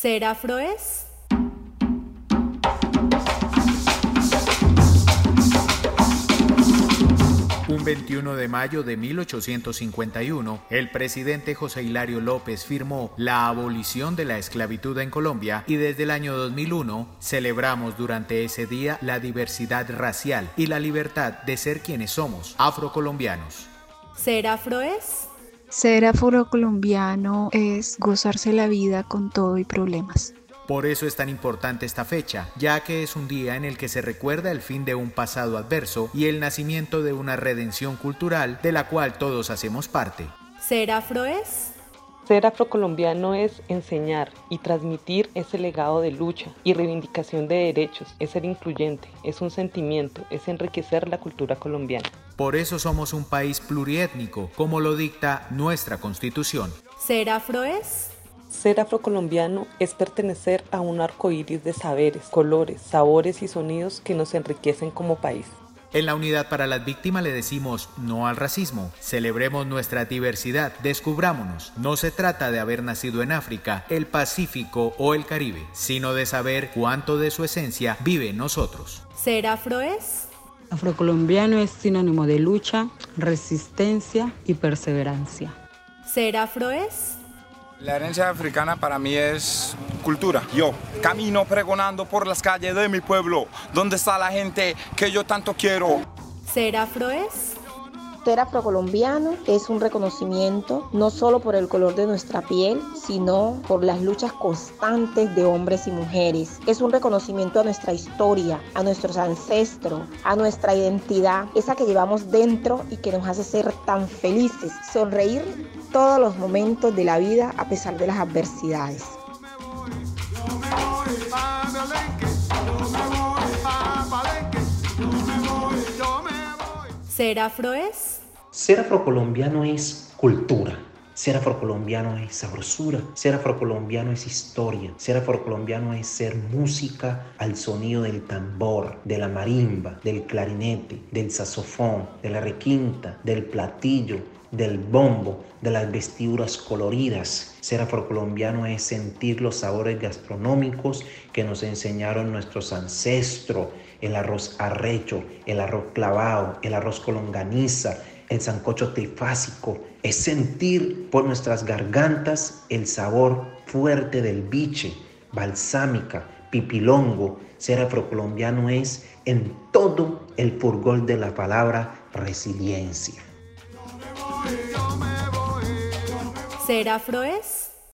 ¿Ser afro es? Un 21 de mayo de 1851, el presidente José Hilario López firmó la abolición de la esclavitud en Colombia y desde el año 2001 celebramos durante ese día la diversidad racial y la libertad de ser quienes somos, afrocolombianos. ¿Ser afro es? Ser afrocolombiano es gozarse la vida con todo y problemas. Por eso es tan importante esta fecha, ya que es un día en el que se recuerda el fin de un pasado adverso y el nacimiento de una redención cultural de la cual todos hacemos parte. ¿Ser afro es? Ser afrocolombiano es enseñar y transmitir ese legado de lucha y reivindicación de derechos, es ser incluyente, es un sentimiento, es enriquecer la cultura colombiana. Por eso somos un país pluriétnico, como lo dicta nuestra constitución. ¿Ser afro es? Ser afrocolombiano es pertenecer a un arco iris de saberes, colores, sabores y sonidos que nos enriquecen como país. En la Unidad para las Víctimas le decimos no al racismo, celebremos nuestra diversidad, descubrámonos. No se trata de haber nacido en África, el Pacífico o el Caribe, sino de saber cuánto de su esencia vive en nosotros. ¿Ser afro es? Afrocolombiano es sinónimo de lucha, resistencia y perseverancia. ¿Ser afro es? La herencia africana para mí es cultura. Yo camino pregonando por las calles de mi pueblo, donde está la gente que yo tanto quiero. ¿Ser afro es? Ser afrocolombiano es un reconocimiento no solo por el color de nuestra piel, sino por las luchas constantes de hombres y mujeres. Es un reconocimiento a nuestra historia, a nuestros ancestros, a nuestra identidad, esa que llevamos dentro y que nos hace ser tan felices, sonreír todos los momentos de la vida a pesar de las adversidades. ¿Ser afro es? Ser afrocolombiano es cultura. Ser afrocolombiano es sabrosura, ser afrocolombiano es historia, ser afrocolombiano es ser música al sonido del tambor, de la marimba, del clarinete, del saxofón, de la requinta, del platillo, del bombo, de las vestiduras coloridas. Ser afrocolombiano es sentir los sabores gastronómicos que nos enseñaron nuestros ancestros, el arroz arrecho, el arroz clavado, el arroz colonganiza, el sancocho trifásico. Es sentir por nuestras gargantas el sabor fuerte del biche, balsámica, pipilongo. Ser afrocolombiano es en todo el furgol de la palabra resiliencia. ¿Ser afro?